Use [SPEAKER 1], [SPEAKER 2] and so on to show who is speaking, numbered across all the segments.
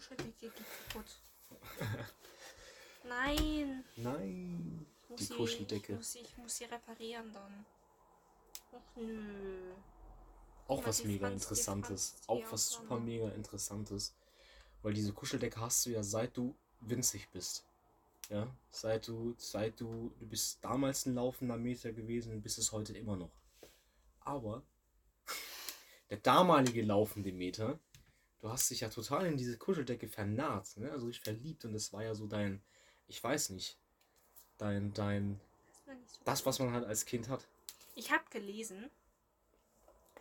[SPEAKER 1] Kuscheldecke geht kaputt. Nein.
[SPEAKER 2] Nein.
[SPEAKER 1] Ich muss
[SPEAKER 2] Die Kuscheldecke.
[SPEAKER 1] Ich muss, sie- ich muss sie reparieren dann. Och nö.
[SPEAKER 2] Auch was
[SPEAKER 1] die
[SPEAKER 2] mega
[SPEAKER 1] Franz- die
[SPEAKER 2] Interessantes.
[SPEAKER 1] Franz, die
[SPEAKER 2] Auch was super mega Interessantes. Weil diese Kuscheldecke hast du ja seit du winzig bist. Ja, seit du, seit du, du bist damals ein laufender Meter gewesen und bist es heute immer noch. Aber der damalige laufende Meter, du hast dich ja total in diese Kuscheldecke vernarrt, ne? Also ich verliebt und das war ja so dein, ich weiß nicht, dein, dein,
[SPEAKER 1] Das, so
[SPEAKER 2] das, was man halt als Kind hat.
[SPEAKER 1] Ich habe gelesen,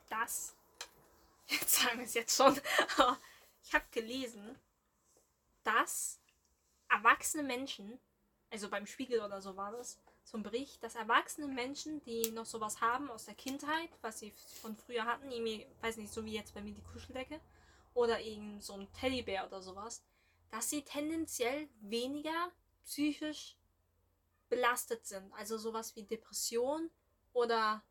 [SPEAKER 1] dass. Jetzt sagen wir es jetzt schon. ich habe gelesen, dass erwachsene Menschen, also beim Spiegel oder so war das, ein Bericht, dass erwachsene Menschen, die noch sowas haben aus der Kindheit, was sie von früher hatten, irgendwie, weiß nicht, so wie jetzt bei mir die Kuscheldecke, oder irgend so ein Teddybär oder sowas, dass sie tendenziell weniger psychisch belastet sind. Also sowas wie Depression oder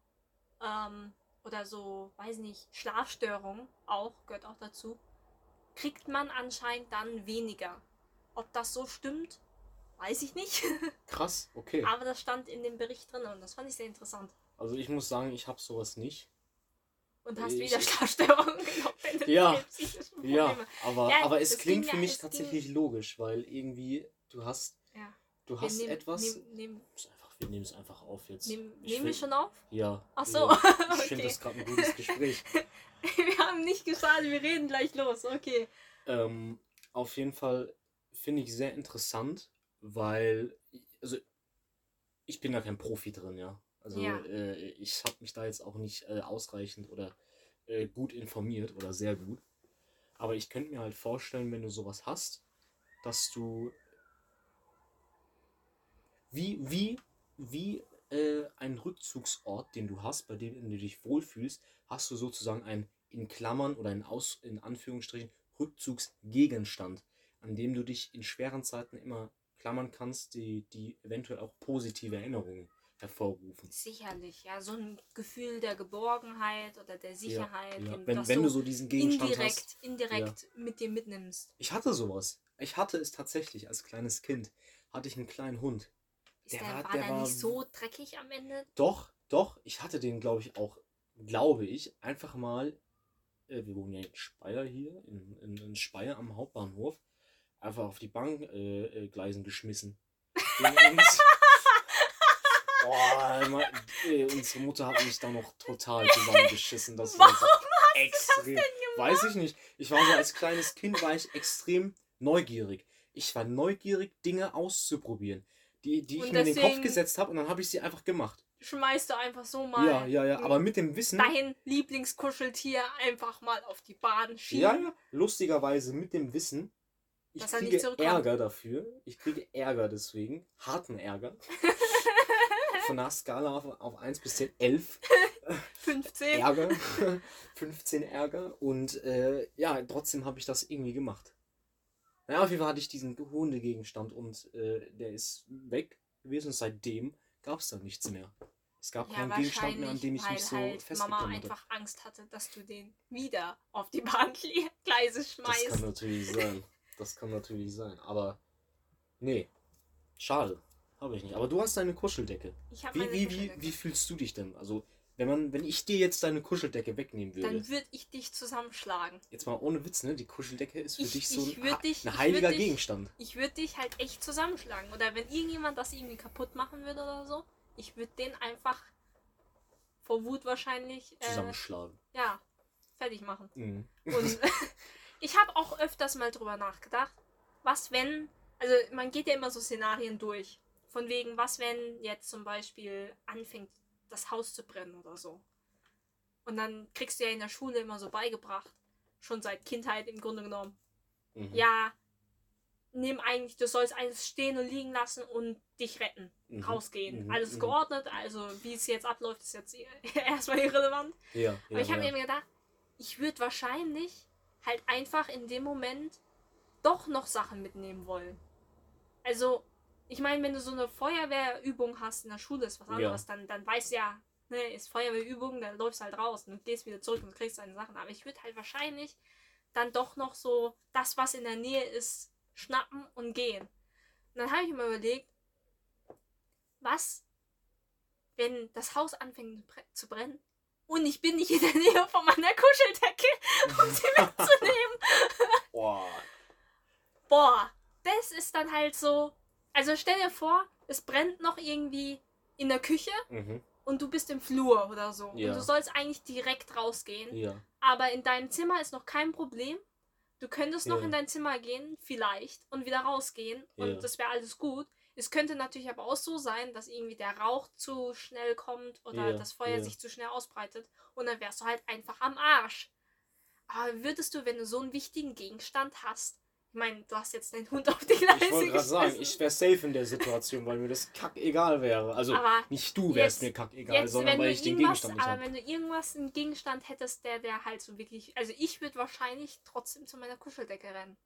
[SPEAKER 1] ähm, oder so, weiß nicht, Schlafstörungen auch, gehört auch dazu, kriegt man anscheinend dann weniger. Ob das so stimmt, weiß ich nicht.
[SPEAKER 2] Krass, okay.
[SPEAKER 1] Aber das stand in dem Bericht drin und das fand ich sehr interessant.
[SPEAKER 2] Also ich muss sagen, ich habe sowas nicht.
[SPEAKER 1] Und hast wieder Schlafstörungen
[SPEAKER 2] Ja, Ja, aber,
[SPEAKER 1] Ja,
[SPEAKER 2] aber es klingt für
[SPEAKER 1] ja-
[SPEAKER 2] mich
[SPEAKER 1] es ging-
[SPEAKER 2] tatsächlich logisch, weil irgendwie du hast,
[SPEAKER 1] Ja.
[SPEAKER 2] du hast
[SPEAKER 1] nehmen-
[SPEAKER 2] etwas.
[SPEAKER 1] Nehmen,
[SPEAKER 2] Ist einfach, wir nehmen es einfach auf jetzt.
[SPEAKER 1] nehmen, wir schon auf?
[SPEAKER 2] Ja.
[SPEAKER 1] Ach so.
[SPEAKER 2] Ich
[SPEAKER 1] okay.
[SPEAKER 2] finde das gerade ein gutes Gespräch.
[SPEAKER 1] Wir haben nicht geschadet, wir reden gleich los. Okay.
[SPEAKER 2] ähm, auf jeden Fall finde ich sehr interessant, weil, also ich bin da kein Profi drin, ja. Also
[SPEAKER 1] Ja.
[SPEAKER 2] äh, ich habe mich da jetzt auch nicht äh, ausreichend oder äh, gut informiert oder sehr gut. Aber ich könnte mir halt vorstellen, wenn du sowas hast, dass du wie, wie, wie äh, ein Rückzugsort, den du hast, bei dem du dich wohlfühlst, hast du sozusagen einen in Klammern oder in, Aus, in Anführungsstrichen Rückzugsgegenstand, an dem du dich in schweren Zeiten immer klammern kannst, die, die eventuell auch positive Erinnerungen hervorrufen.
[SPEAKER 1] Sicherlich, ja, so ein Gefühl der Geborgenheit oder der Sicherheit,
[SPEAKER 2] Ja,
[SPEAKER 1] den-
[SPEAKER 2] wenn, wenn du
[SPEAKER 1] so
[SPEAKER 2] diesen Gegenstand
[SPEAKER 1] indirekt,
[SPEAKER 2] hast.
[SPEAKER 1] indirekt mit dir mitnimmst.
[SPEAKER 2] Ich hatte sowas. Ich hatte es tatsächlich als kleines Kind. Hatte ich einen kleinen Hund.
[SPEAKER 1] Ist
[SPEAKER 2] Der
[SPEAKER 1] der,
[SPEAKER 2] war- der
[SPEAKER 1] der
[SPEAKER 2] war-
[SPEAKER 1] nicht so dreckig am Ende?
[SPEAKER 2] Doch, doch, ich hatte den, glaube ich, auch, glaube ich, einfach mal, äh, wir wohnen ja in Speyer hier, in, in, in Speyer am Hauptbahnhof, einfach auf die Bankgleisen äh, äh, geschmissen. Boah, immer, äh, unsere Mutter hat mich da noch total zusammengeschissen. Das war so extrem. Weiß ich nicht. Ich war so als kleines Kind war ich extrem neugierig. Ich war neugierig, Dinge auszuprobieren, die, die ich mir in den Kopf gesetzt habe und dann habe ich sie einfach gemacht.
[SPEAKER 1] Schmeißt du einfach so mal
[SPEAKER 2] Ja, ja, ja, aber mit dem Wissen.
[SPEAKER 1] dein Lieblingskuscheltier einfach mal auf die Bahn schieben.
[SPEAKER 2] Ja, ja, lustigerweise mit dem Wissen. Ich kriege. Ärger dafür. Ich kriege Ärger deswegen. Harten Ärger. Von einer Skala auf, auf 1 bis 10, 11
[SPEAKER 1] 15.
[SPEAKER 2] Ärger. 15 Ärger. Und äh, ja, trotzdem habe ich das irgendwie gemacht. Naja, auf jeden Fall hatte ich diesen Hundegegenstand und äh, der ist weg gewesen. Und seitdem gab es dann nichts mehr. Es gab
[SPEAKER 1] Ja,
[SPEAKER 2] keinen Gegenstand mehr, an dem ich mich so
[SPEAKER 1] halt Mama
[SPEAKER 2] festgeklemmt habe.
[SPEAKER 1] einfach Angst hatte, dass du den wieder auf die Bahngleise
[SPEAKER 2] Das kann
[SPEAKER 1] schmeißt.
[SPEAKER 2] natürlich sein. Das kann natürlich sein. Aber nee, schade. Habe ich nicht. Aber du hast deine Kuscheldecke.
[SPEAKER 1] Ich hab
[SPEAKER 2] Wie,
[SPEAKER 1] meine
[SPEAKER 2] wie, wie,
[SPEAKER 1] Kuscheldecke.
[SPEAKER 2] wie fühlst du dich denn? Also, wenn man, wenn ich dir jetzt deine Kuscheldecke wegnehmen würde,
[SPEAKER 1] Dann würde ich dich zusammenschlagen.
[SPEAKER 2] jetzt mal ohne Witz, ne? Die Kuscheldecke ist für
[SPEAKER 1] Ich-
[SPEAKER 2] dich so ein, ha-
[SPEAKER 1] dich-
[SPEAKER 2] ein heiliger
[SPEAKER 1] dich-
[SPEAKER 2] Gegenstand.
[SPEAKER 1] Ich würde dich halt echt zusammenschlagen. Oder wenn irgendjemand das irgendwie kaputt machen würde oder so, ich würde den einfach vor Wut wahrscheinlich äh,
[SPEAKER 2] Zusammenschlagen.
[SPEAKER 1] ja, fertig machen.
[SPEAKER 2] Mhm.
[SPEAKER 1] Und ich habe auch öfters mal drüber nachgedacht, was wenn, also man geht ja immer so Szenarien durch. Von wegen, was wenn jetzt zum Beispiel anfängt, das Haus zu brennen oder so. Und dann kriegst du ja in der Schule immer so beigebracht, schon seit Kindheit im Grunde genommen,
[SPEAKER 2] Mhm.
[SPEAKER 1] ja, nimm eigentlich, du sollst alles stehen und liegen lassen und dich retten,
[SPEAKER 2] Mhm.
[SPEAKER 1] rausgehen.
[SPEAKER 2] Mhm.
[SPEAKER 1] Alles
[SPEAKER 2] Mhm.
[SPEAKER 1] geordnet, also wie es jetzt abläuft, ist jetzt erstmal irrelevant.
[SPEAKER 2] Ja,
[SPEAKER 1] Aber
[SPEAKER 2] ja,
[SPEAKER 1] ich habe
[SPEAKER 2] ja.
[SPEAKER 1] mir gedacht, ich würde wahrscheinlich halt einfach in dem Moment doch noch Sachen mitnehmen wollen. Also, ich meine, wenn du so eine Feuerwehrübung hast in der Schule, ist was
[SPEAKER 2] Ja.
[SPEAKER 1] anderes, dann, dann weißt du ja, ne, ist Feuerwehrübung, dann läufst du halt raus und gehst wieder zurück und kriegst deine Sachen. Aber ich würde halt wahrscheinlich dann doch noch so das, was in der Nähe ist, schnappen und gehen. Und dann habe ich mir überlegt, was, wenn das Haus anfängt zu brennen und ich bin nicht in der Nähe von meiner Kuscheldecke, um sie mitzunehmen.
[SPEAKER 2] Boah.
[SPEAKER 1] Boah, das ist dann halt so. Also stell dir vor, es brennt noch irgendwie in der Küche
[SPEAKER 2] Mhm.
[SPEAKER 1] und du bist im Flur oder so.
[SPEAKER 2] Ja.
[SPEAKER 1] Und du sollst eigentlich direkt rausgehen.
[SPEAKER 2] Ja.
[SPEAKER 1] Aber in deinem Zimmer ist noch kein Problem. Du könntest noch
[SPEAKER 2] Ja.
[SPEAKER 1] in dein Zimmer gehen, vielleicht, und wieder rausgehen. Und das wäre alles gut. Es könnte natürlich aber auch so sein, dass irgendwie der Rauch zu schnell kommt oder das Feuer sich zu schnell ausbreitet. Und dann wärst du halt einfach am Arsch. Aber würdest du, wenn du so einen wichtigen Gegenstand hast, ich meine, du hast jetzt deinen Hund auf die Leiste
[SPEAKER 2] Ich wollte gerade sagen, ich wäre safe in der Situation, weil mir das kack egal wäre. Also
[SPEAKER 1] Aber
[SPEAKER 2] nicht du wärst
[SPEAKER 1] jetzt-
[SPEAKER 2] mir kack egal,
[SPEAKER 1] Jetzt,
[SPEAKER 2] sondern weil ich den Gegenstand nicht
[SPEAKER 1] aber
[SPEAKER 2] habe.
[SPEAKER 1] wenn du irgendwas, einen Gegenstand hättest, der, der halt so wirklich, also ich würde wahrscheinlich trotzdem zu meiner Kuscheldecke rennen.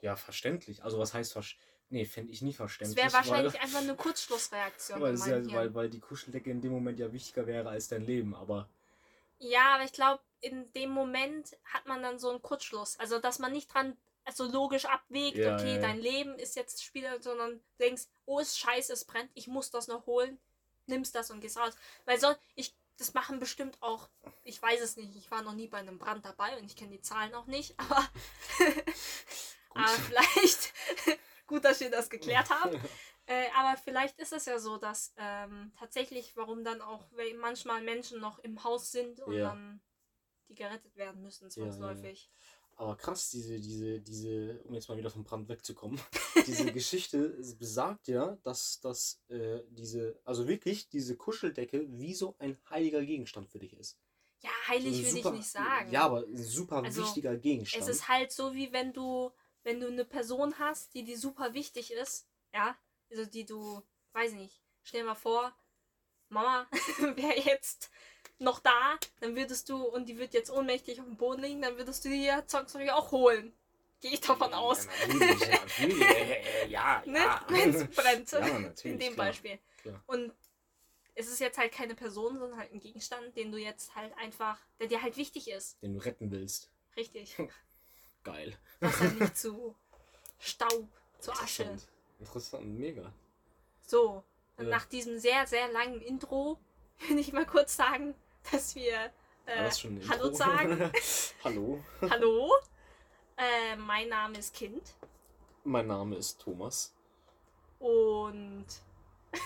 [SPEAKER 2] Ja, verständlich. Also was heißt verständlich? Nee, fände ich nie
[SPEAKER 1] Das
[SPEAKER 2] verständlich.
[SPEAKER 1] wäre wahrscheinlich
[SPEAKER 2] weil,
[SPEAKER 1] einfach eine Kurzschlussreaktion.
[SPEAKER 2] weil, es ja, weil, weil die Kuscheldecke in dem Moment ja wichtiger wäre als dein Leben. Aber
[SPEAKER 1] ja, aber ich glaube, in dem Moment hat man dann so einen Kurzschluss. Also, dass man nicht dran also logisch abwägt,
[SPEAKER 2] Ja,
[SPEAKER 1] okay,
[SPEAKER 2] ja,
[SPEAKER 1] dein Leben ist jetzt Spieler, sondern denkst, oh, ist scheiße, es brennt, ich muss das noch holen, nimmst das und gehst raus. Weil so, ich, das machen bestimmt auch, ich weiß es nicht, ich war noch nie bei einem Brand dabei und ich kenne die Zahlen auch nicht, aber, aber vielleicht, gut, dass wir das geklärt haben. Äh, aber vielleicht ist es ja so, dass ähm, tatsächlich, warum dann auch manchmal Menschen noch im Haus sind und
[SPEAKER 2] Ja.
[SPEAKER 1] dann die gerettet werden müssen,
[SPEAKER 2] ja, ja. Aber krass, diese, diese, diese, um jetzt mal wieder vom Brand wegzukommen, diese Geschichte besagt ja, dass, dass äh, diese, also wirklich diese Kuscheldecke wie so ein heiliger Gegenstand für dich ist.
[SPEAKER 1] Ja,
[SPEAKER 2] So
[SPEAKER 1] heilig
[SPEAKER 2] ein
[SPEAKER 1] würde ich nicht sagen.
[SPEAKER 2] Ja, aber ein super
[SPEAKER 1] Also,
[SPEAKER 2] wichtiger Gegenstand.
[SPEAKER 1] Es ist halt so, wie wenn du, wenn du eine Person hast, die dir super wichtig ist, ja, also die du, weiß nicht, stell dir mal vor, Mama wäre jetzt noch da, dann würdest du, und die wird jetzt ohnmächtig auf dem Boden liegen, dann würdest du die ja zwangsläufig auch holen. Gehe ich davon aus.
[SPEAKER 2] Ja, natürlich, äh, äh, ja,
[SPEAKER 1] Ne?
[SPEAKER 2] ja.
[SPEAKER 1] Wenn es brennt.
[SPEAKER 2] Ja, natürlich,
[SPEAKER 1] In dem
[SPEAKER 2] klar,
[SPEAKER 1] Beispiel.
[SPEAKER 2] klar.
[SPEAKER 1] Und es ist jetzt halt keine Person, sondern halt ein Gegenstand, den du jetzt halt einfach, der dir halt wichtig ist.
[SPEAKER 2] Den du retten willst.
[SPEAKER 1] Richtig.
[SPEAKER 2] Geil.
[SPEAKER 1] Dass er nicht zu Staub, zu Asche.
[SPEAKER 2] Interessant. Interessant, mega.
[SPEAKER 1] So, und
[SPEAKER 2] Ja.
[SPEAKER 1] nach diesem sehr, sehr langen Intro will ich mal kurz sagen, dass wir äh, Hallo
[SPEAKER 2] Intro?
[SPEAKER 1] sagen.
[SPEAKER 2] Hallo.
[SPEAKER 1] Hallo, äh, mein Name ist Kind
[SPEAKER 2] Mein Name ist Thomas.
[SPEAKER 1] und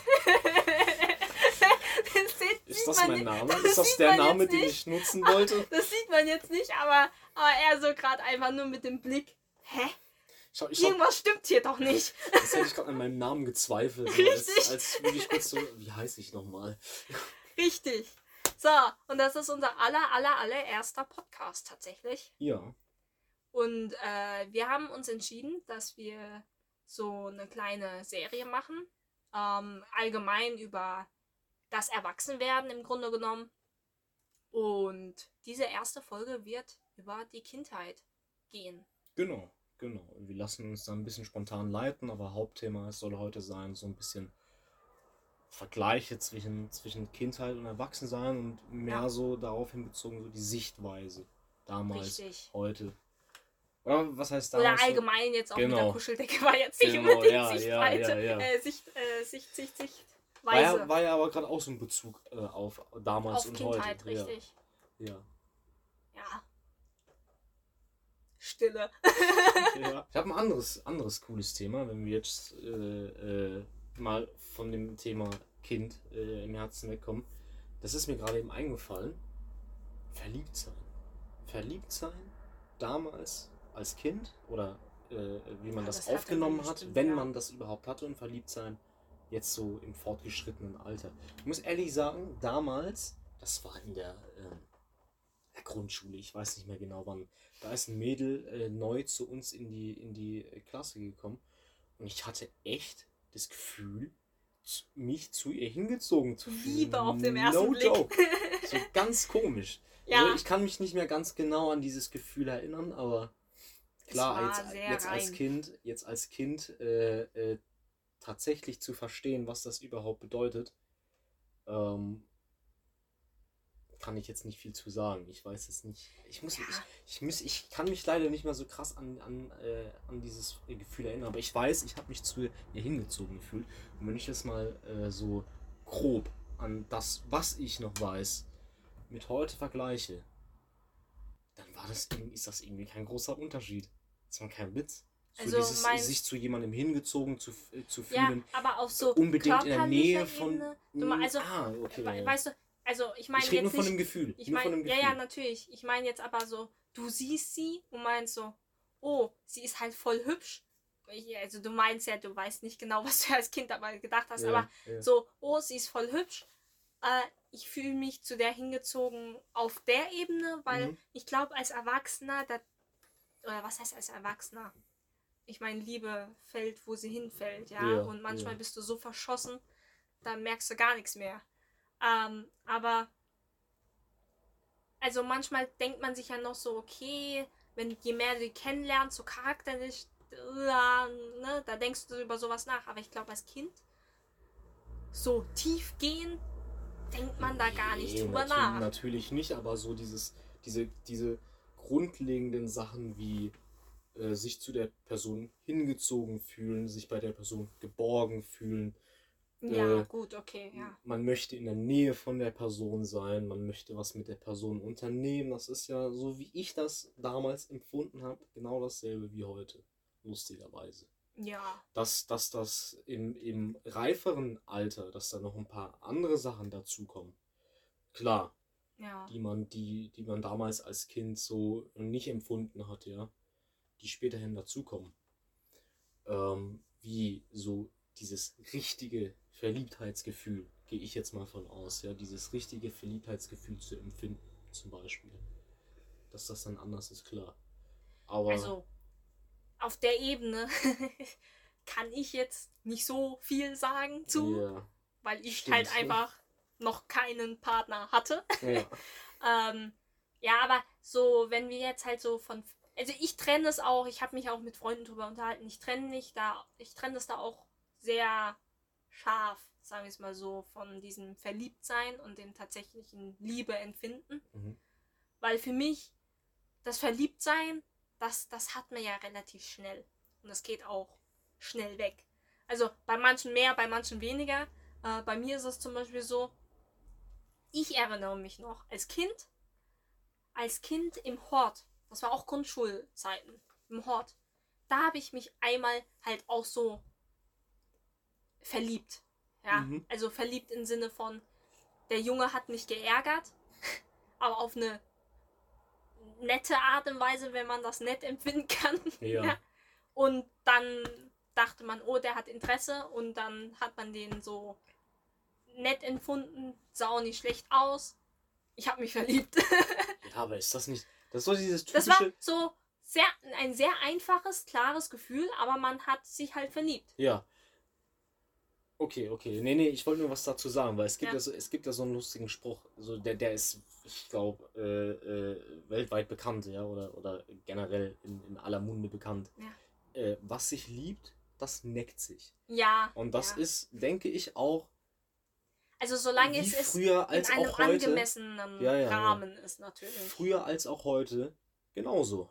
[SPEAKER 1] das
[SPEAKER 2] Ist das mein Name?
[SPEAKER 1] das
[SPEAKER 2] Ist das der Name, den ich nutzen wollte?
[SPEAKER 1] Das sieht man jetzt nicht, aber, aber eher so gerade einfach nur mit dem Blick. Hä?
[SPEAKER 2] Ich hab, ich hab,
[SPEAKER 1] Irgendwas stimmt hier doch nicht.
[SPEAKER 2] jetzt hätte ich gerade an meinem Namen gezweifelt.
[SPEAKER 1] Richtig.
[SPEAKER 2] als, als würde ich kurz so, wie heiße ich nochmal?
[SPEAKER 1] Richtig. So, und das ist unser aller, aller, allererster Podcast tatsächlich.
[SPEAKER 2] Ja.
[SPEAKER 1] Und äh, wir haben uns entschieden, dass wir so eine kleine Serie machen. Ähm, allgemein über das Erwachsenwerden im Grunde genommen. Und diese erste Folge wird über die Kindheit gehen.
[SPEAKER 2] Genau, genau. Und wir lassen uns da ein bisschen spontan leiten, aber Hauptthema soll heute sein, so ein bisschen Vergleiche zwischen, zwischen Kindheit und Erwachsensein und mehr
[SPEAKER 1] Ja.
[SPEAKER 2] so darauf hinbezogen, so die Sichtweise damals,
[SPEAKER 1] Richtig.
[SPEAKER 2] heute. Oder was heißt
[SPEAKER 1] Oder
[SPEAKER 2] damals? so-
[SPEAKER 1] allgemein jetzt auch mit
[SPEAKER 2] Genau.
[SPEAKER 1] der Kuscheldecke war jetzt nicht
[SPEAKER 2] Genau,
[SPEAKER 1] unbedingt
[SPEAKER 2] ja,
[SPEAKER 1] Sichtweite.
[SPEAKER 2] ja.
[SPEAKER 1] Äh, Sicht, äh, Sicht, Sicht, Sichtweise.
[SPEAKER 2] War ja, war ja aber gerade auch so ein Bezug äh, auf damals
[SPEAKER 1] Auf
[SPEAKER 2] und
[SPEAKER 1] Kindheit,
[SPEAKER 2] heute.
[SPEAKER 1] richtig.
[SPEAKER 2] Ja. Ja.
[SPEAKER 1] Ja. Stille.
[SPEAKER 2] Ja. Ich habe ein anderes, anderes cooles Thema, wenn wir jetzt äh, äh, mal von dem Thema Kind äh, im Herzen wegkommen. Das ist mir gerade eben eingefallen. Verliebt sein. Verliebt sein damals als Kind oder äh, wie man
[SPEAKER 1] Ja,
[SPEAKER 2] das,
[SPEAKER 1] das
[SPEAKER 2] aufgenommen hat,
[SPEAKER 1] bestimmt,
[SPEAKER 2] wenn
[SPEAKER 1] ja.
[SPEAKER 2] man das überhaupt hatte und verliebt sein jetzt so im fortgeschrittenen Alter. Ich muss ehrlich sagen, damals, das war in der, ähm, der Grundschule, ich weiß nicht mehr genau wann, da ist ein Mädel äh, neu zu uns in die, in die äh, Klasse gekommen und ich hatte echt das Gefühl, mich zu ihr hingezogen zu fühlen.
[SPEAKER 1] Liebe auf den ersten
[SPEAKER 2] no
[SPEAKER 1] Blick.
[SPEAKER 2] Joke. So ganz komisch.
[SPEAKER 1] Ja.
[SPEAKER 2] Also ich kann mich nicht mehr ganz genau an dieses Gefühl erinnern, aber klar, jetzt, jetzt als. Kind, jetzt als Kind äh, äh, tatsächlich zu verstehen, was das überhaupt bedeutet, ähm, kann ich jetzt nicht viel zu sagen. Ich weiß es nicht. Ich muss,
[SPEAKER 1] Ja.
[SPEAKER 2] ich, ich, muss, ich kann mich leider nicht mehr so krass an, an, äh, an dieses Gefühl erinnern. Aber ich weiß, ich habe mich zu ihr hingezogen gefühlt. Und wenn ich das mal äh, so grob an das, was ich noch weiß, mit heute vergleiche, dann war das, irgendwie- ist das irgendwie kein großer Unterschied. Das war kein Witz. So
[SPEAKER 1] Also
[SPEAKER 2] dieses,
[SPEAKER 1] mein-
[SPEAKER 2] sich zu jemandem hingezogen zu, äh, zu
[SPEAKER 1] Ja,
[SPEAKER 2] fühlen,
[SPEAKER 1] aber auf so
[SPEAKER 2] unbedingt in der Nähe von.
[SPEAKER 1] Ebene. Du me- also,
[SPEAKER 2] ah, okay.
[SPEAKER 1] We-
[SPEAKER 2] ja.
[SPEAKER 1] Weißt du, also ich meine
[SPEAKER 2] ich rede
[SPEAKER 1] jetzt
[SPEAKER 2] nur von dem Gefühl.
[SPEAKER 1] ich meine, ja, ja, natürlich. Ich meine jetzt aber so, du siehst sie und meinst so, oh, sie ist halt voll hübsch. Ich, also du meinst ja, du weißt nicht genau, was du als Kind dabei gedacht hast,
[SPEAKER 2] Ja,
[SPEAKER 1] aber
[SPEAKER 2] ja.
[SPEAKER 1] so, oh, sie ist voll hübsch. Äh, ich fühle mich zu der hingezogen auf der Ebene, weil
[SPEAKER 2] Mhm.
[SPEAKER 1] ich glaube, als Erwachsener, da, oder was heißt als Erwachsener? Ich meine, Liebe fällt, wo sie hinfällt, ja.
[SPEAKER 2] Ja,
[SPEAKER 1] und manchmal bist du so verschossen, da merkst du gar nichts mehr. Ähm, aber also manchmal denkt man sich ja noch so, okay, wenn je mehr du kennenlernst, so charakterlich, äh, ne, da denkst du über sowas nach. Aber ich glaube, als Kind, so tiefgehend, denkt man da gar nicht
[SPEAKER 2] Nee,
[SPEAKER 1] drüber
[SPEAKER 2] natürlich,
[SPEAKER 1] nach.
[SPEAKER 2] Natürlich nicht, aber so dieses, diese, diese grundlegenden Sachen wie äh, sich zu der Person hingezogen fühlen, sich bei der Person geborgen fühlen.
[SPEAKER 1] Ja,
[SPEAKER 2] äh,
[SPEAKER 1] gut, okay, ja.
[SPEAKER 2] Man möchte in der Nähe von der Person sein, man möchte was mit der Person unternehmen. Das ist ja so, wie ich das damals empfunden habe, genau dasselbe wie heute. Lustigerweise.
[SPEAKER 1] Ja,
[SPEAKER 2] dass, dass das im, im reiferen Alter, dass da noch ein paar andere Sachen dazukommen. Klar,
[SPEAKER 1] ja.
[SPEAKER 2] die man, die, die man damals als Kind so nicht empfunden hat, ja, die späterhin dazukommen. Ähm, wie so dieses richtige Verliebtheitsgefühl, gehe ich jetzt mal von aus, ja, dieses richtige Verliebtheitsgefühl zu empfinden, zum Beispiel. Dass das dann anders ist, klar. Aber
[SPEAKER 1] Also, auf der Ebene kann ich jetzt nicht so viel sagen zu,
[SPEAKER 2] ja,
[SPEAKER 1] weil ich
[SPEAKER 2] stimmt.
[SPEAKER 1] halt einfach noch keinen Partner hatte.
[SPEAKER 2] ja,
[SPEAKER 1] Ähm, ja, aber so, wenn wir jetzt halt so von. Also ich trenne es auch, ich habe mich auch mit Freunden drüber unterhalten. Ich trenne nicht da, ich trenne das da auch sehr scharf, sagen wir es mal so, von diesem Verliebtsein und dem tatsächlichen Liebe empfinden.
[SPEAKER 2] Mhm.
[SPEAKER 1] Weil für mich das Verliebtsein, das, das hat man ja relativ schnell. Und das geht auch schnell weg. Also bei manchen mehr, bei manchen weniger. Äh, bei mir ist es zum Beispiel so, ich erinnere mich noch als Kind, als Kind im Hort, das war auch Grundschulzeiten, im Hort, da habe ich mich einmal halt auch so verliebt. Ja,
[SPEAKER 2] Mhm.
[SPEAKER 1] also verliebt im Sinne von, der Junge hat mich geärgert, aber auf eine nette Art und Weise, wenn man das nett empfinden kann.
[SPEAKER 2] Ja.
[SPEAKER 1] Und dann dachte man, oh, der hat Interesse und dann hat man den so nett empfunden, sah auch nicht schlecht aus. Ich habe mich verliebt.
[SPEAKER 2] Ja, aber ist das nicht. Das ist doch dieses
[SPEAKER 1] Das
[SPEAKER 2] typische.
[SPEAKER 1] war so sehr, ein sehr einfaches, klares Gefühl, aber man hat sich halt verliebt.
[SPEAKER 2] Ja. Okay, okay. Nee, nee, ich wollte nur was dazu sagen, weil es gibt
[SPEAKER 1] Ja.
[SPEAKER 2] ja, so, es gibt ja so einen lustigen Spruch, so der, der ist, ich glaube, äh, äh, weltweit bekannt, ja, oder, oder generell in, in aller Munde bekannt.
[SPEAKER 1] Ja.
[SPEAKER 2] Äh, was sich liebt, das neckt sich.
[SPEAKER 1] Ja.
[SPEAKER 2] Und das
[SPEAKER 1] ja.
[SPEAKER 2] ist, denke ich, auch
[SPEAKER 1] Also solange es ist
[SPEAKER 2] früher
[SPEAKER 1] in
[SPEAKER 2] als
[SPEAKER 1] einem
[SPEAKER 2] auch heute.
[SPEAKER 1] angemessenen
[SPEAKER 2] ja.
[SPEAKER 1] Rahmen ist natürlich.
[SPEAKER 2] Früher als auch heute genauso.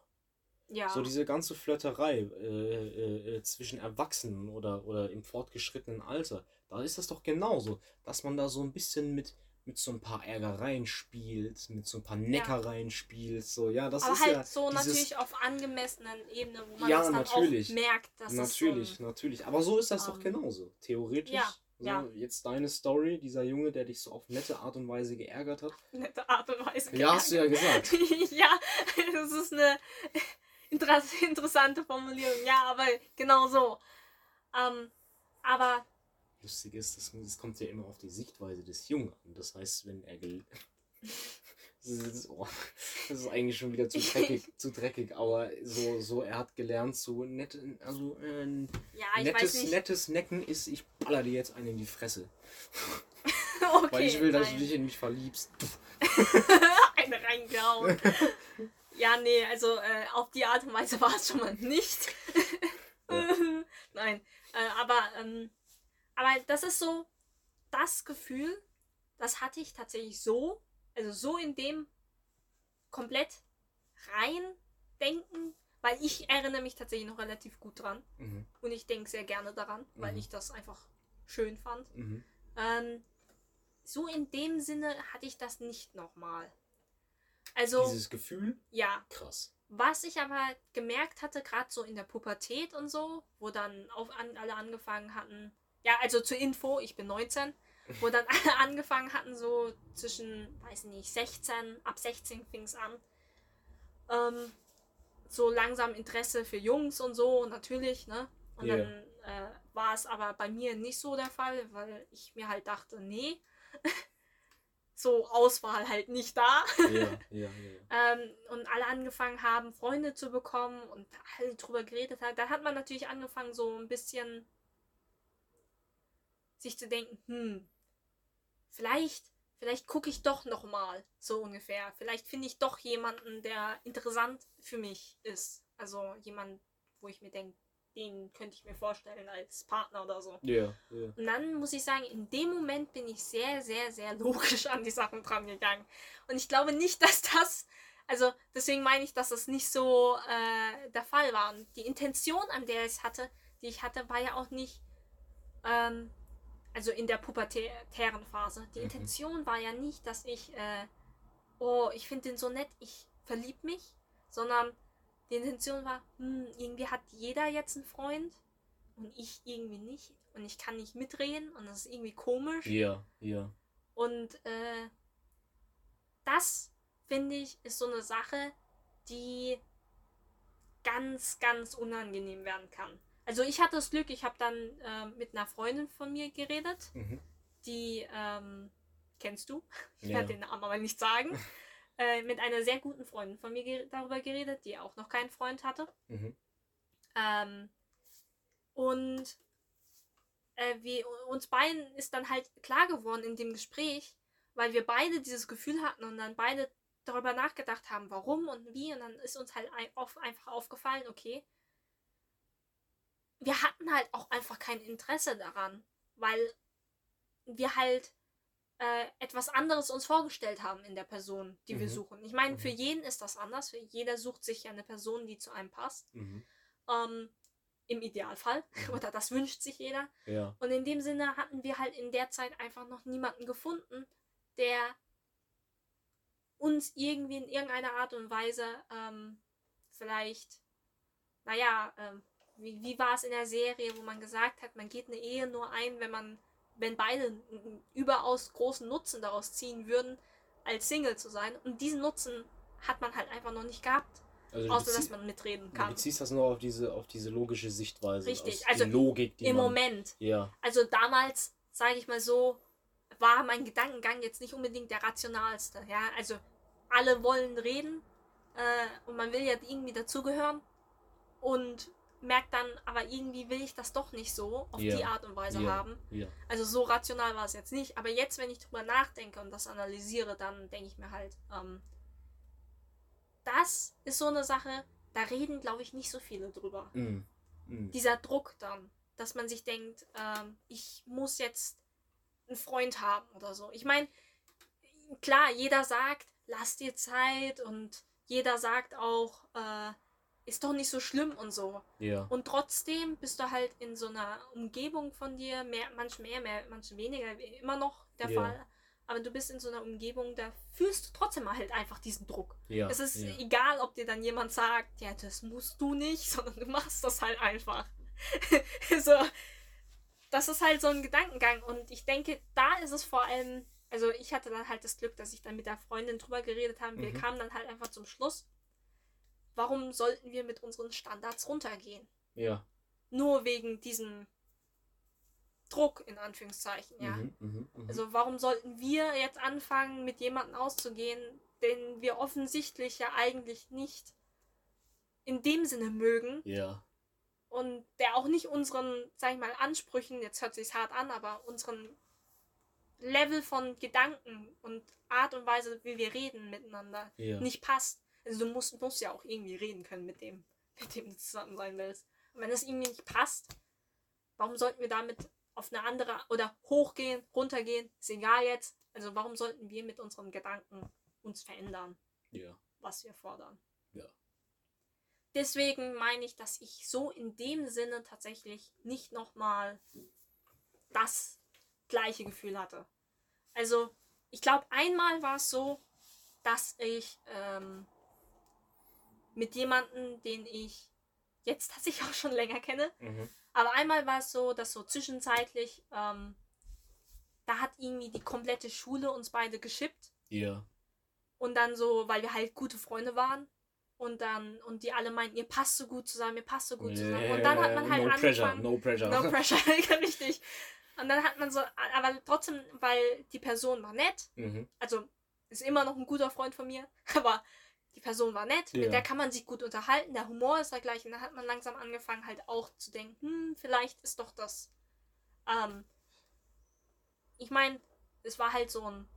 [SPEAKER 1] Ja.
[SPEAKER 2] So diese ganze Flirterei äh, äh, äh, zwischen Erwachsenen oder, oder im fortgeschrittenen Alter, da ist das doch genauso, dass man da so ein bisschen mit, mit so ein paar Ärgereien spielt, mit so ein paar Neckereien spielt, so, ja, das
[SPEAKER 1] aber
[SPEAKER 2] ist
[SPEAKER 1] halt
[SPEAKER 2] ja
[SPEAKER 1] so
[SPEAKER 2] dieses,
[SPEAKER 1] natürlich auf angemessenen Ebene, wo man
[SPEAKER 2] Ja,
[SPEAKER 1] das dann
[SPEAKER 2] natürlich.
[SPEAKER 1] auch merkt, dass
[SPEAKER 2] natürlich,
[SPEAKER 1] es so
[SPEAKER 2] natürlich, aber so ist das doch
[SPEAKER 1] ähm,
[SPEAKER 2] genauso, theoretisch.
[SPEAKER 1] ja,
[SPEAKER 2] so,
[SPEAKER 1] ja.
[SPEAKER 2] Jetzt deine Story, dieser Junge, der dich so auf nette Art und Weise geärgert hat.
[SPEAKER 1] nette Art und Weise
[SPEAKER 2] Ja, hast du ja gesagt.
[SPEAKER 1] ja, das ist eine interessante Formulierung. Ja, aber genau so. Ähm, aber
[SPEAKER 2] Lustig ist, das, das kommt ja immer auf die Sichtweise des Jungen an. Das heißt, wenn er das, ist, oh, das ist eigentlich schon wieder zu dreckig, zu dreckig, aber so, so er hat gelernt, so nett, also äh,
[SPEAKER 1] ja, ich weiß
[SPEAKER 2] nettes, nettes Necken ist, ich baller dir jetzt einen in die Fresse.
[SPEAKER 1] okay,
[SPEAKER 2] weil ich will, dass du dich in mich verliebst.
[SPEAKER 1] eine reingehauen. Ja, nee, also äh, auf die Art und Weise war es schon mal nicht. Nein, äh, aber, ähm, aber das ist so das Gefühl, das hatte ich tatsächlich so also so in dem komplett rein denken, weil ich erinnere mich tatsächlich noch relativ gut dran.
[SPEAKER 2] Mhm.
[SPEAKER 1] Und ich denke sehr gerne daran, weil
[SPEAKER 2] Mhm.
[SPEAKER 1] ich das einfach schön fand.
[SPEAKER 2] Mhm.
[SPEAKER 1] Ähm, so in dem Sinne hatte ich das nicht nochmal. Also,
[SPEAKER 2] Dieses Gefühl,
[SPEAKER 1] ja.
[SPEAKER 2] krass.
[SPEAKER 1] Was ich aber gemerkt hatte, gerade so in der Pubertät und so, wo dann auf an, alle angefangen hatten, ja, also zur Info, ich bin 19, wo dann alle angefangen hatten, so zwischen, weiß nicht, 16, ab 16 fing es an, ähm, so langsam Interesse für Jungs und so, natürlich, ne? Und
[SPEAKER 2] Ja.
[SPEAKER 1] dann äh, war es aber bei mir nicht so der Fall, weil ich mir halt dachte, nee, so Auswahl halt nicht da.
[SPEAKER 2] Ja, ja, ja.
[SPEAKER 1] Ähm, und alle angefangen haben, Freunde zu bekommen und alle drüber geredet haben, dann hat man natürlich angefangen, so ein bisschen sich zu denken, hm, vielleicht, vielleicht gucke ich doch noch mal, so ungefähr. Vielleicht finde ich doch jemanden, der interessant für mich ist. Also jemand, wo ich mir denke, den könnte ich mir vorstellen als Partner oder so.
[SPEAKER 2] Ja, ja.
[SPEAKER 1] Und dann muss ich sagen, in dem Moment bin ich sehr, sehr, sehr logisch an die Sachen dran gegangen. Und ich glaube nicht, dass das, also deswegen meine ich, dass das nicht so äh, der Fall war. Und die Intention, an der ich es hatte, die ich hatte, war ja auch nicht, ähm, also in der pubertären Phase. Die
[SPEAKER 2] Mhm.
[SPEAKER 1] Intention war ja nicht, dass ich, äh, oh, ich finde den so nett, ich verlieb mich, sondern die Intention war, hm, irgendwie hat jeder jetzt einen Freund und ich irgendwie nicht und ich kann nicht mitreden und das ist irgendwie komisch
[SPEAKER 2] Ja, ja.
[SPEAKER 1] und äh, das finde ich ist so eine Sache, die ganz, ganz unangenehm werden kann. Also ich hatte das Glück, ich habe dann äh, mit einer Freundin von mir geredet,
[SPEAKER 2] Mhm.
[SPEAKER 1] die ähm, kennst du, ich
[SPEAKER 2] Ja.
[SPEAKER 1] werde den Namen aber nicht sagen, äh, mit einer sehr guten Freundin von mir ge darüber geredet, die auch noch keinen Freund hatte.
[SPEAKER 2] Mhm.
[SPEAKER 1] Ähm, und äh, wir, uns beiden ist dann halt klar geworden in dem Gespräch, weil wir beide dieses Gefühl hatten und dann beide darüber nachgedacht haben, warum und wie. Und dann ist uns halt ein, auf, einfach aufgefallen, okay, wir hatten halt auch einfach kein Interesse daran, weil wir halt äh, etwas anderes uns vorgestellt haben in der Person, die wir
[SPEAKER 2] Mhm.
[SPEAKER 1] suchen. Ich meine,
[SPEAKER 2] Mhm.
[SPEAKER 1] für jeden ist das anders. Für jeder sucht sich ja eine Person, die zu einem passt.
[SPEAKER 2] Mhm.
[SPEAKER 1] Ähm, Im Idealfall.
[SPEAKER 2] Mhm.
[SPEAKER 1] Oder das wünscht sich jeder.
[SPEAKER 2] Ja.
[SPEAKER 1] Und in dem Sinne hatten wir halt in der Zeit einfach noch niemanden gefunden, der uns irgendwie in irgendeiner Art und Weise ähm, vielleicht, naja, ähm, wie, wie war es in der Serie, wo man gesagt hat, man geht eine Ehe nur ein, wenn man, wenn beide einen überaus großen Nutzen daraus ziehen würden, als Single zu sein. Und diesen Nutzen hat man halt einfach noch nicht gehabt,
[SPEAKER 2] Also du,
[SPEAKER 1] außer dass man mitreden
[SPEAKER 2] du
[SPEAKER 1] kann.
[SPEAKER 2] beziehst das nur auf diese, auf diese logische Sichtweise.
[SPEAKER 1] Richtig, also
[SPEAKER 2] die Logik, die
[SPEAKER 1] Im
[SPEAKER 2] man,
[SPEAKER 1] Moment.
[SPEAKER 2] Ja.
[SPEAKER 1] Also damals, sage ich mal so, war mein Gedankengang jetzt nicht unbedingt der rationalste. Ja, also alle wollen reden äh, und man will ja irgendwie dazugehören und merkt dann, aber irgendwie will ich das doch nicht so auf
[SPEAKER 2] Ja,
[SPEAKER 1] die Art und Weise
[SPEAKER 2] ja,
[SPEAKER 1] haben.
[SPEAKER 2] Ja.
[SPEAKER 1] Also so rational war es jetzt nicht. Aber jetzt, wenn ich drüber nachdenke und das analysiere, dann denke ich mir halt, ähm, das ist so eine Sache, da reden, glaube ich, nicht so viele drüber
[SPEAKER 2] Mhm. Mhm.
[SPEAKER 1] dieser Druck dann, dass man sich denkt, ähm, ich muss jetzt einen Freund haben oder so. Ich meine, klar, jeder sagt, lass dir Zeit und jeder sagt auch, äh, ist doch nicht so schlimm und so.
[SPEAKER 2] Ja.
[SPEAKER 1] Und trotzdem bist du halt in so einer Umgebung von dir, mehr, manch mehr, mehr, manch weniger, immer noch der
[SPEAKER 2] Ja.
[SPEAKER 1] Fall. Aber du bist in so einer Umgebung, da fühlst du trotzdem halt einfach diesen Druck.
[SPEAKER 2] Ja.
[SPEAKER 1] Es ist egal, ob dir dann jemand sagt, ja, das musst du nicht, sondern du machst das halt einfach. so, das ist halt so ein Gedankengang. Und ich denke, da ist es vor allem, also ich hatte dann halt das Glück, dass ich dann mit der Freundin drüber geredet habe. Wir
[SPEAKER 2] Mhm.
[SPEAKER 1] kamen dann halt einfach zum Schluss. Warum sollten wir mit unseren Standards runtergehen?
[SPEAKER 2] Ja.
[SPEAKER 1] Nur wegen diesem Druck, in Anführungszeichen, ja.
[SPEAKER 2] Mhm. Mhm. Mhm.
[SPEAKER 1] Also warum sollten wir jetzt anfangen, mit jemandem auszugehen, den wir offensichtlich ja eigentlich nicht in dem Sinne mögen
[SPEAKER 2] ja.
[SPEAKER 1] und der auch nicht unseren, sag ich mal, Ansprüchen, jetzt hört sich's hart an, aber unseren Level von Gedanken und Art und Weise, wie wir reden miteinander,
[SPEAKER 2] Ja.
[SPEAKER 1] nicht passt. Also du musst, musst ja auch irgendwie reden können mit dem, mit dem du zusammen sein willst. Und wenn das irgendwie nicht passt, warum sollten wir damit auf eine andere oder hochgehen, runtergehen, ist egal jetzt. Also warum sollten wir mit unseren Gedanken uns verändern,
[SPEAKER 2] Ja.
[SPEAKER 1] was wir fordern?
[SPEAKER 2] Ja.
[SPEAKER 1] Deswegen meine ich, dass ich so in dem Sinne tatsächlich nicht nochmal das gleiche Gefühl hatte. Also, ich glaube, einmal war es so, dass ich ähm, mit jemandem, den ich jetzt tatsächlich auch schon länger kenne,
[SPEAKER 2] Mhm.
[SPEAKER 1] aber einmal war es so, dass so zwischenzeitlich, ähm, da hat irgendwie die komplette Schule uns beide geschippt.
[SPEAKER 2] Ja.
[SPEAKER 1] Und dann so, weil wir halt gute Freunde waren. Und dann, und die alle meinten, ihr passt so gut zusammen, ihr passt so gut zusammen. Und dann hat man halt
[SPEAKER 2] no pressure,
[SPEAKER 1] angefangen.
[SPEAKER 2] no pressure.
[SPEAKER 1] No pressure, richtig. Und dann hat man so, aber trotzdem, weil die Person war nett,
[SPEAKER 2] mhm.
[SPEAKER 1] also ist immer noch ein guter Freund von mir, aber die Person war nett,
[SPEAKER 2] Ja.
[SPEAKER 1] mit der kann man sich gut unterhalten, der Humor ist der gleiche. Und dann hat man langsam angefangen halt auch zu denken, hm, vielleicht ist doch das. Ähm, ich meine, es war halt so ein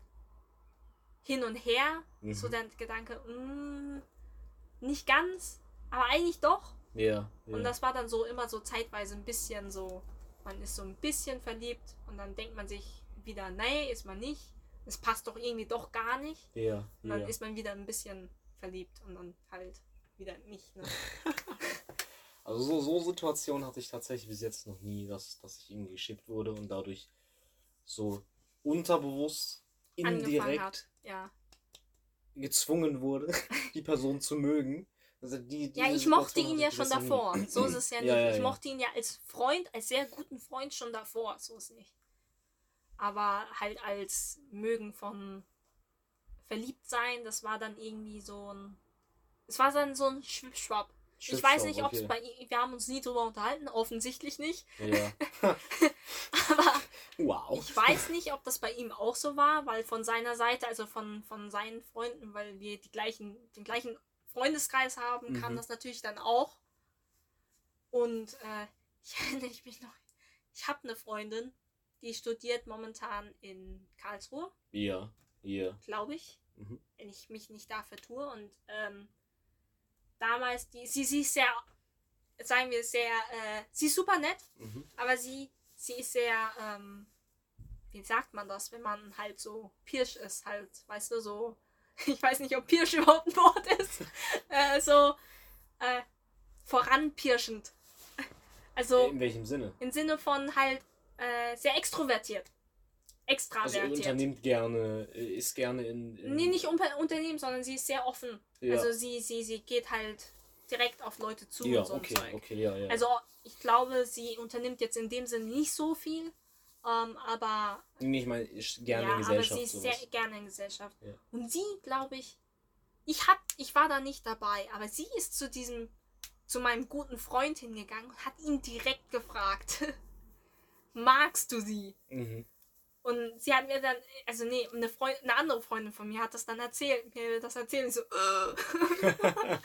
[SPEAKER 1] Hin und Her,
[SPEAKER 2] Mhm.
[SPEAKER 1] so der Gedanke, hm, nicht ganz, aber eigentlich doch.
[SPEAKER 2] Ja. ja.
[SPEAKER 1] Und das war dann so immer so zeitweise ein bisschen so, man ist so ein bisschen verliebt und dann denkt man sich wieder, nee, ist man nicht. Es passt doch irgendwie doch gar nicht.
[SPEAKER 2] ja.
[SPEAKER 1] Und dann
[SPEAKER 2] ja.
[SPEAKER 1] ist man wieder ein bisschen verliebt und dann halt wieder nicht. Ne?
[SPEAKER 2] Also so, so Situationen hatte ich tatsächlich bis jetzt noch nie, dass, dass ich irgendwie geschickt wurde und dadurch so unterbewusst, indirekt
[SPEAKER 1] hat. Ja.
[SPEAKER 2] gezwungen wurde, die Person zu mögen. Also die,
[SPEAKER 1] ja, ich mochte ihn ja schon davor.
[SPEAKER 2] nie.
[SPEAKER 1] So ist es ja nicht.
[SPEAKER 2] Ja, ja,
[SPEAKER 1] ich mochte ihn ja als Freund, als sehr guten Freund schon davor. So ist nicht. Aber halt als Mögen von verliebt sein, das war dann irgendwie so ein. Es war dann so ein Schwipschwapp. Ich weiß nicht, ob es
[SPEAKER 2] okay.
[SPEAKER 1] bei ihm. Wir haben uns nie drüber unterhalten, offensichtlich nicht.
[SPEAKER 2] Ja.
[SPEAKER 1] Aber
[SPEAKER 2] Wow.
[SPEAKER 1] ich weiß nicht, ob das bei ihm auch so war, weil von seiner Seite, also von, von seinen Freunden, weil wir die gleichen, den gleichen Freundeskreis haben, kam
[SPEAKER 2] Mhm.
[SPEAKER 1] das natürlich dann auch. Und äh, ich erinnere mich noch, ich habe eine Freundin, die studiert momentan in Karlsruhe,
[SPEAKER 2] Ja. Ja.
[SPEAKER 1] glaube ich,
[SPEAKER 2] Mhm.
[SPEAKER 1] wenn ich mich nicht dafür tue. Und ähm, damals, die, sie, sie ist sehr, sagen wir, sehr, äh, sie ist super nett,
[SPEAKER 2] Mhm.
[SPEAKER 1] aber sie, sie ist sehr, ähm, wie sagt man das, wenn man halt so Pirsch ist, halt, weißt du, so, ich weiß nicht, ob Pirsch überhaupt ein Wort ist, äh, so, äh, voranpirschend. Also
[SPEAKER 2] In welchem Sinne?
[SPEAKER 1] im Sinne von halt äh, sehr extrovertiert.
[SPEAKER 2] Also
[SPEAKER 1] Extravertiert.
[SPEAKER 2] unternimmt gerne, äh, ist gerne in. in
[SPEAKER 1] nee, nicht unter Unternehmen, sondern sie ist sehr offen.
[SPEAKER 2] Ja.
[SPEAKER 1] Also sie, sie, sie geht halt direkt auf Leute zu
[SPEAKER 2] ja,
[SPEAKER 1] und so
[SPEAKER 2] okay,
[SPEAKER 1] Zeug.
[SPEAKER 2] okay, ja, ja.
[SPEAKER 1] Also ich glaube, sie unternimmt jetzt in dem Sinne nicht so viel, ähm, aber
[SPEAKER 2] Nee, ich meine, ich gerne
[SPEAKER 1] ja,
[SPEAKER 2] in Gesellschaft.
[SPEAKER 1] aber sie ist
[SPEAKER 2] sowas.
[SPEAKER 1] sehr gerne in Gesellschaft.
[SPEAKER 2] Ja.
[SPEAKER 1] Und sie, glaube ich, ich hab, ich war da nicht dabei, aber sie ist zu diesem, zu meinem guten Freund hingegangen und hat ihn direkt gefragt, magst du sie?
[SPEAKER 2] Mhm.
[SPEAKER 1] Und sie hat mir dann, also nee, eine, Freund, eine andere Freundin von mir hat das dann erzählt, mir das erzählt ich so, äh.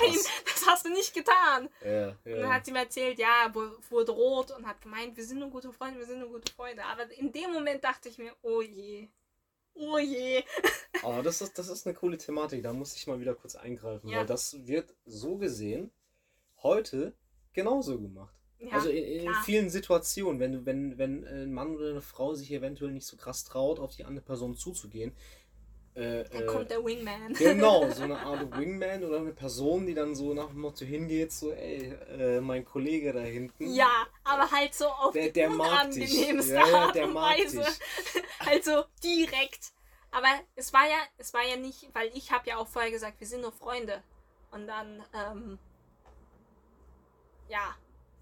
[SPEAKER 1] Nein, das hast du nicht getan.
[SPEAKER 2] ja,
[SPEAKER 1] Und dann
[SPEAKER 2] ja.
[SPEAKER 1] hat sie mir erzählt, ja, wu- wurde rot und hat gemeint, wir sind nur gute Freunde, wir sind nur gute Freunde. Aber in dem Moment dachte ich mir, oh je. Oh je.
[SPEAKER 2] Aber das ist, das ist eine coole Thematik, da muss ich mal wieder kurz eingreifen,
[SPEAKER 1] Ja.
[SPEAKER 2] weil das wird so gesehen heute genauso gemacht.
[SPEAKER 1] Ja,
[SPEAKER 2] also in, in vielen Situationen, wenn wenn, wenn ein Mann oder eine Frau sich eventuell nicht so krass traut, auf die andere Person zuzugehen, äh,
[SPEAKER 1] dann
[SPEAKER 2] äh,
[SPEAKER 1] kommt der Wingman.
[SPEAKER 2] Genau, so eine Art Wingman oder eine Person, die dann so nach dem Motto hingeht, so, ey, äh, mein Kollege da hinten.
[SPEAKER 1] Ja, aber halt so auf
[SPEAKER 2] Der,
[SPEAKER 1] die
[SPEAKER 2] der
[SPEAKER 1] unangenehmste
[SPEAKER 2] Ja, ja,
[SPEAKER 1] Art
[SPEAKER 2] der
[SPEAKER 1] und
[SPEAKER 2] mag
[SPEAKER 1] Weise. Also direkt. Aber es war ja, es war ja nicht, weil ich habe ja auch vorher gesagt, wir sind nur Freunde. Und dann, ähm, ja,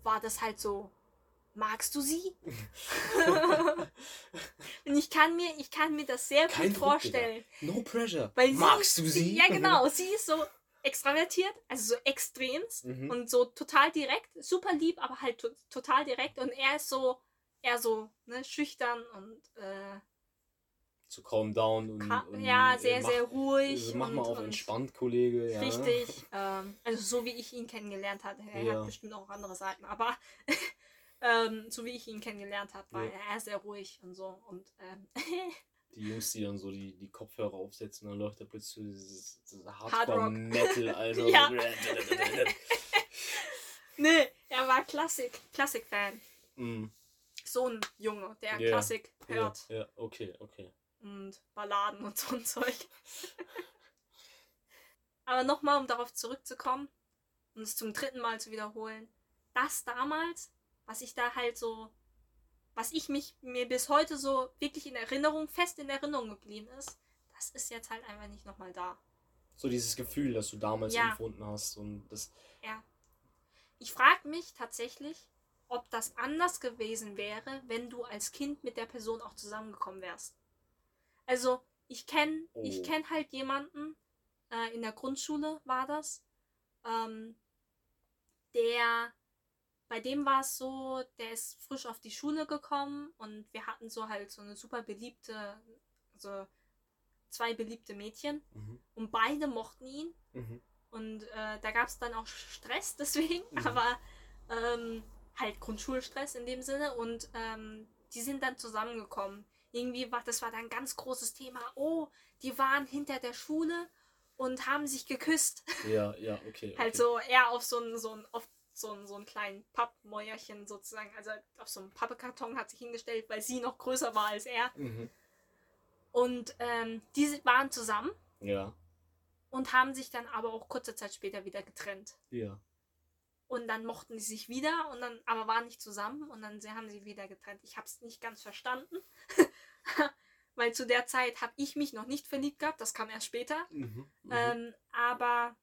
[SPEAKER 1] war das halt so, magst du sie? Und ich kann mir, ich kann mir das sehr
[SPEAKER 2] Kein
[SPEAKER 1] gut
[SPEAKER 2] Druck,
[SPEAKER 1] vorstellen.
[SPEAKER 2] No pressure.
[SPEAKER 1] Weil
[SPEAKER 2] Magst
[SPEAKER 1] sie,
[SPEAKER 2] du sie?
[SPEAKER 1] Ja, genau. Sie ist so extravertiert, also so extremst
[SPEAKER 2] Mhm.
[SPEAKER 1] und so total direkt, super lieb, aber halt to total direkt. Und er ist so, eher so ne, schüchtern und äh,
[SPEAKER 2] Zu calm down und,
[SPEAKER 1] ka-
[SPEAKER 2] und
[SPEAKER 1] ja,
[SPEAKER 2] äh,
[SPEAKER 1] sehr,
[SPEAKER 2] mach,
[SPEAKER 1] sehr ruhig.
[SPEAKER 2] Mach mal
[SPEAKER 1] und,
[SPEAKER 2] auf entspannt, Kollege. Ja.
[SPEAKER 1] Richtig. Ähm, also so wie ich ihn kennengelernt habe. Er
[SPEAKER 2] Ja.
[SPEAKER 1] hat bestimmt auch andere Seiten, aber ähm, so wie ich ihn kennengelernt habe, war
[SPEAKER 2] Ja.
[SPEAKER 1] er sehr ruhig und so. Und ähm,
[SPEAKER 2] Die Jungs, die dann so die, die Kopfhörer aufsetzen, dann läuft da plötzlich dieses, dieses
[SPEAKER 1] Hard Rock.
[SPEAKER 2] Hardcore-Metal, Alter.
[SPEAKER 1] Ja. Nee, er war Klassik, Klassik-Fan.
[SPEAKER 2] Mhm.
[SPEAKER 1] So ein Junge, der
[SPEAKER 2] Ja,
[SPEAKER 1] Klassik
[SPEAKER 2] Ja,
[SPEAKER 1] hört
[SPEAKER 2] ja, okay, okay.
[SPEAKER 1] Und Balladen und so ein Zeug. Aber nochmal, um darauf zurückzukommen und es zum dritten Mal zu wiederholen, das damals, was ich da halt so, was ich mich mir bis heute so wirklich in Erinnerung, fest in Erinnerung geblieben ist, das ist jetzt halt einfach nicht nochmal da.
[SPEAKER 2] So dieses Gefühl, das du damals
[SPEAKER 1] Ja.
[SPEAKER 2] empfunden hast und das.
[SPEAKER 1] Ja. Ich frage mich tatsächlich, ob das anders gewesen wäre, wenn du als Kind mit der Person auch zusammengekommen wärst. Also, ich kenne
[SPEAKER 2] Oh.
[SPEAKER 1] ich kenn halt jemanden, äh, in der Grundschule war das, ähm, der, bei dem war es so, der ist frisch auf die Schule gekommen und wir hatten so halt so eine super beliebte, so zwei beliebte Mädchen
[SPEAKER 2] Mhm.
[SPEAKER 1] und beide mochten ihn
[SPEAKER 2] Mhm.
[SPEAKER 1] und äh, da gab es dann auch Stress deswegen,
[SPEAKER 2] Mhm.
[SPEAKER 1] aber ähm, halt Grundschulstress in dem Sinne. Und ähm, die sind dann zusammengekommen. Irgendwie war das war dann ein ganz großes Thema. Oh, die waren hinter der Schule und haben sich geküsst.
[SPEAKER 2] Ja, ja, okay. okay.
[SPEAKER 1] Halt so eher auf so einen so einen, auf so einen, so einen kleinen Pappmäuerchen sozusagen. Also auf so einen Pappekarton hat sich hingestellt, weil sie noch größer war als er.
[SPEAKER 2] Mhm.
[SPEAKER 1] Und ähm, die waren zusammen
[SPEAKER 2] Ja,
[SPEAKER 1] und haben sich dann aber auch kurze Zeit später wieder getrennt.
[SPEAKER 2] ja.
[SPEAKER 1] Und dann mochten sie sich wieder und dann aber waren nicht zusammen und dann haben sie wieder getrennt. Ich habe es nicht ganz verstanden, weil zu der Zeit habe ich mich noch nicht verliebt gehabt. Das kam erst später.
[SPEAKER 2] Mhm. Mhm.
[SPEAKER 1] Ähm, aber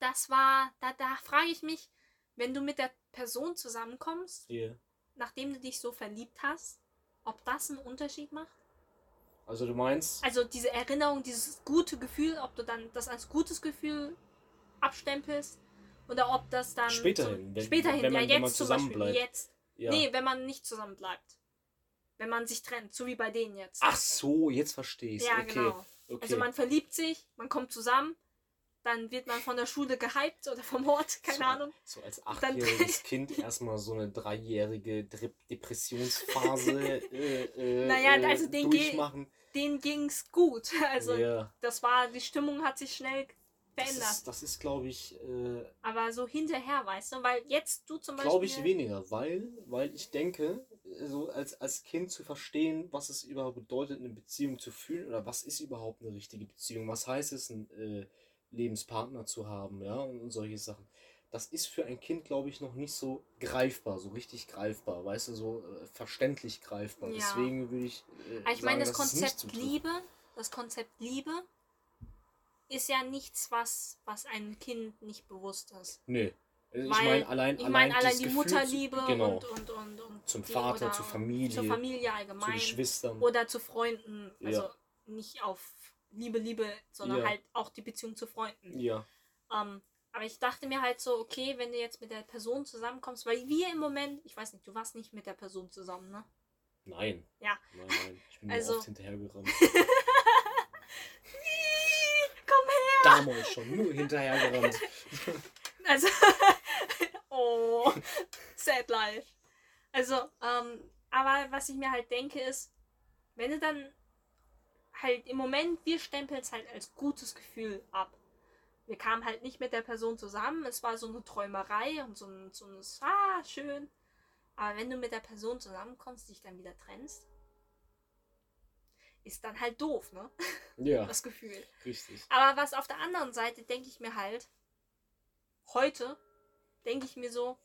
[SPEAKER 1] das war, da, da frage ich mich, wenn du mit der Person zusammenkommst,
[SPEAKER 2] ja.
[SPEAKER 1] nachdem du dich so verliebt hast, ob das einen Unterschied macht.
[SPEAKER 2] Also du meinst,
[SPEAKER 1] Also diese Erinnerung, dieses gute Gefühl, ob du dann das als gutes Gefühl abstempelst oder ob das dann
[SPEAKER 2] Späterhin,
[SPEAKER 1] so,
[SPEAKER 2] wenn-
[SPEAKER 1] späterhin,
[SPEAKER 2] wenn man-
[SPEAKER 1] ja
[SPEAKER 2] wenn man
[SPEAKER 1] jetzt zum Beispiel,
[SPEAKER 2] zusammenbleibt.
[SPEAKER 1] jetzt.
[SPEAKER 2] ja.
[SPEAKER 1] Nee, wenn man nicht zusammen bleibt. Wenn man sich trennt, so wie bei denen jetzt.
[SPEAKER 2] Ach so, jetzt verstehe ich
[SPEAKER 1] ja,
[SPEAKER 2] okay.
[SPEAKER 1] genau.
[SPEAKER 2] okay.
[SPEAKER 1] Also man verliebt sich, man kommt zusammen, dann wird man von der Schule gehypt oder vom Ort, keine
[SPEAKER 2] so,
[SPEAKER 1] Ahnung.
[SPEAKER 2] So als achtjähriges Kind erstmal so eine dreijährige Dre- Depressionsphase äh, äh,
[SPEAKER 1] Naja,
[SPEAKER 2] äh,
[SPEAKER 1] also den
[SPEAKER 2] durchmachen.
[SPEAKER 1] Denen ging's gut. Also
[SPEAKER 2] ja,
[SPEAKER 1] das war, die Stimmung hat sich schnell
[SPEAKER 2] das
[SPEAKER 1] verändert.
[SPEAKER 2] ist, das ist glaube ich, äh,
[SPEAKER 1] Aber so hinterher, weißt du, weil jetzt du zum Beispiel.
[SPEAKER 2] glaube ich weniger, weil, weil ich denke, so als, als Kind zu verstehen, was es überhaupt bedeutet, eine Beziehung zu fühlen oder was ist überhaupt eine richtige Beziehung, was heißt es, einen äh, Lebenspartner zu haben, ja, und, und solche Sachen. Das ist für ein Kind, glaube ich, noch nicht so greifbar, so richtig greifbar, weißt du, so äh, verständlich greifbar.
[SPEAKER 1] Ja.
[SPEAKER 2] Deswegen würde ich. Äh,
[SPEAKER 1] ich meine, das Konzept. Liebe, das Konzept Liebe ist ja nichts, was, was einem Kind nicht bewusst ist.
[SPEAKER 2] Nee. Also ich meine, allein,
[SPEAKER 1] ich meine, allein die
[SPEAKER 2] Gefühl
[SPEAKER 1] Mutterliebe
[SPEAKER 2] zu, genau,
[SPEAKER 1] und, und, und, und
[SPEAKER 2] zum Vater, zur Familie,
[SPEAKER 1] zur Familie
[SPEAKER 2] zu
[SPEAKER 1] allgemein
[SPEAKER 2] Geschwistern.
[SPEAKER 1] oder zu Freunden. Also
[SPEAKER 2] Ja.
[SPEAKER 1] nicht auf Liebe, Liebe, sondern
[SPEAKER 2] Ja.
[SPEAKER 1] halt auch die Beziehung zu Freunden.
[SPEAKER 2] ja,
[SPEAKER 1] Ähm, aber ich dachte mir halt so, okay, wenn du jetzt mit der Person zusammenkommst, weil wir im Moment, ich weiß nicht, du warst nicht mit der Person zusammen, ne?
[SPEAKER 2] nein.
[SPEAKER 1] Ja.
[SPEAKER 2] Nein, nein. Ich bin
[SPEAKER 1] Also-
[SPEAKER 2] nur oft hinterhergerannt.
[SPEAKER 1] Komm her!
[SPEAKER 2] Damals schon, nur hinterhergerannt.
[SPEAKER 1] Also, oh, sad life. Also, ähm, aber was ich mir halt denke ist, wenn du dann halt im Moment, wir stempeln es halt als gutes Gefühl ab. Wir kamen halt nicht mit der Person zusammen, es war so eine Träumerei und so ein, so ein ah, schön. Aber wenn du mit der Person zusammenkommst, dich dann wieder trennst, ist dann halt doof, ne?
[SPEAKER 2] Ja,
[SPEAKER 1] Das Gefühl.
[SPEAKER 2] richtig.
[SPEAKER 1] Aber was auf der anderen Seite denke ich mir halt, heute denke ich mir so,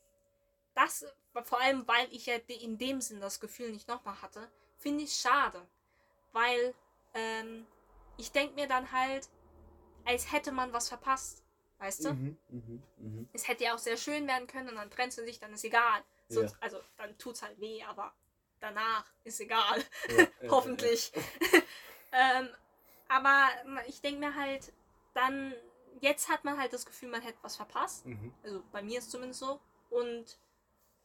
[SPEAKER 1] das, vor allem weil ich ja in dem Sinn das Gefühl nicht nochmal hatte, finde ich schade. Weil ähm, ich denke mir dann halt, als hätte man was verpasst. Weißt du?
[SPEAKER 2] Mhm, mhm, mhm.
[SPEAKER 1] Es hätte ja auch sehr schön werden können und dann trennst du dich, dann ist egal. So,
[SPEAKER 2] Ja.
[SPEAKER 1] Also dann tut's halt weh, aber danach ist egal.
[SPEAKER 2] Ja,
[SPEAKER 1] Hoffentlich. ähm, aber ich denke mir halt, dann, jetzt hat man halt das Gefühl, man hätte was verpasst.
[SPEAKER 2] Mhm.
[SPEAKER 1] Also bei mir ist es zumindest so. Und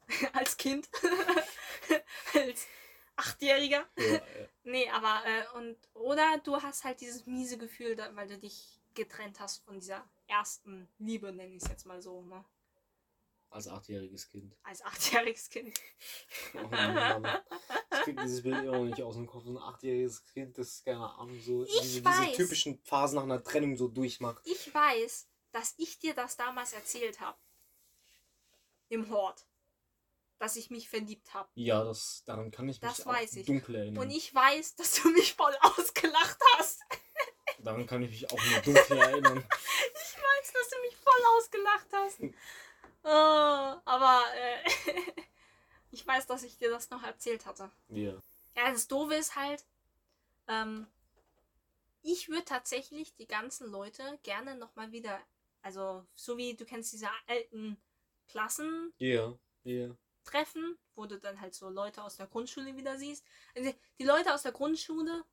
[SPEAKER 1] als Kind, als Achtjähriger.
[SPEAKER 2] Ja, ja.
[SPEAKER 1] Nee, aber, äh, und, oder du hast halt dieses miese Gefühl, weil du dich getrennt hast von dieser ersten Liebe, nenne ich es jetzt mal so, ne?
[SPEAKER 2] Als achtjähriges Kind.
[SPEAKER 1] Als achtjähriges Kind.
[SPEAKER 2] Oh Mann. Ich krieg dieses Bild immer noch nicht aus dem Kopf. So ein achtjähriges Kind, das keine Ahnung, so diese, diese typischen Phasen nach einer Trennung so durchmacht.
[SPEAKER 1] Ich weiß, dass ich dir das damals erzählt habe. Im Hort. dass ich mich verliebt habe.
[SPEAKER 2] Ja, das, daran kann ich mich
[SPEAKER 1] Das weiß ich.
[SPEAKER 2] dunkel erinnern.
[SPEAKER 1] Und ich weiß, dass du mich voll ausgelacht hast.
[SPEAKER 2] Daran kann ich mich auch nur dunkel erinnern.
[SPEAKER 1] Ich weiß, dass du mich voll ausgelacht hast. Oh, aber äh, ich weiß, dass ich dir das noch erzählt hatte.
[SPEAKER 2] Ja.
[SPEAKER 1] Ja, das Doofe ist halt, ähm, ich würde tatsächlich die ganzen Leute gerne nochmal wieder, also so wie du kennst diese alten Klassen
[SPEAKER 2] Ja, ja.
[SPEAKER 1] treffen, wo du dann halt so Leute aus der Grundschule wieder siehst. Also die Leute aus der Grundschule,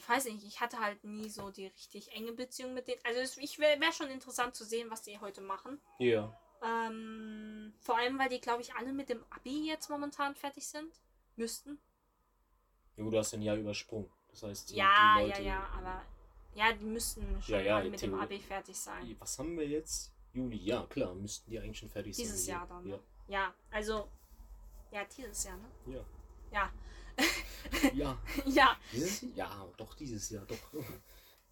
[SPEAKER 1] ich weiß nicht, ich hatte halt nie so die richtig enge Beziehung mit denen. Also es, ich wäre wär schon interessant zu sehen, was die heute machen.
[SPEAKER 2] Ja.
[SPEAKER 1] Ähm, vor allem, weil die, glaube ich, alle mit dem Abi jetzt momentan fertig sind. Müssten.
[SPEAKER 2] Ja, du hast ein Jahr übersprungen. Das heißt, die,
[SPEAKER 1] Ja,
[SPEAKER 2] die
[SPEAKER 1] ja,
[SPEAKER 2] Leute,
[SPEAKER 1] ja, aber ja, die müssten schon
[SPEAKER 2] Ja, ja,
[SPEAKER 1] mit dem
[SPEAKER 2] Theorie-
[SPEAKER 1] Abi fertig sein.
[SPEAKER 2] Was haben wir jetzt? Juli, ja, klar, müssten die eigentlich schon fertig sein.
[SPEAKER 1] Dieses
[SPEAKER 2] ja.
[SPEAKER 1] Jahr dann.
[SPEAKER 2] Ja.
[SPEAKER 1] ne? Ja, also ja, dieses Jahr, ne?
[SPEAKER 2] Ja.
[SPEAKER 1] Ja.
[SPEAKER 2] Ja.
[SPEAKER 1] ja,
[SPEAKER 2] Dieses Jahr? Ja, doch, dieses Jahr, doch.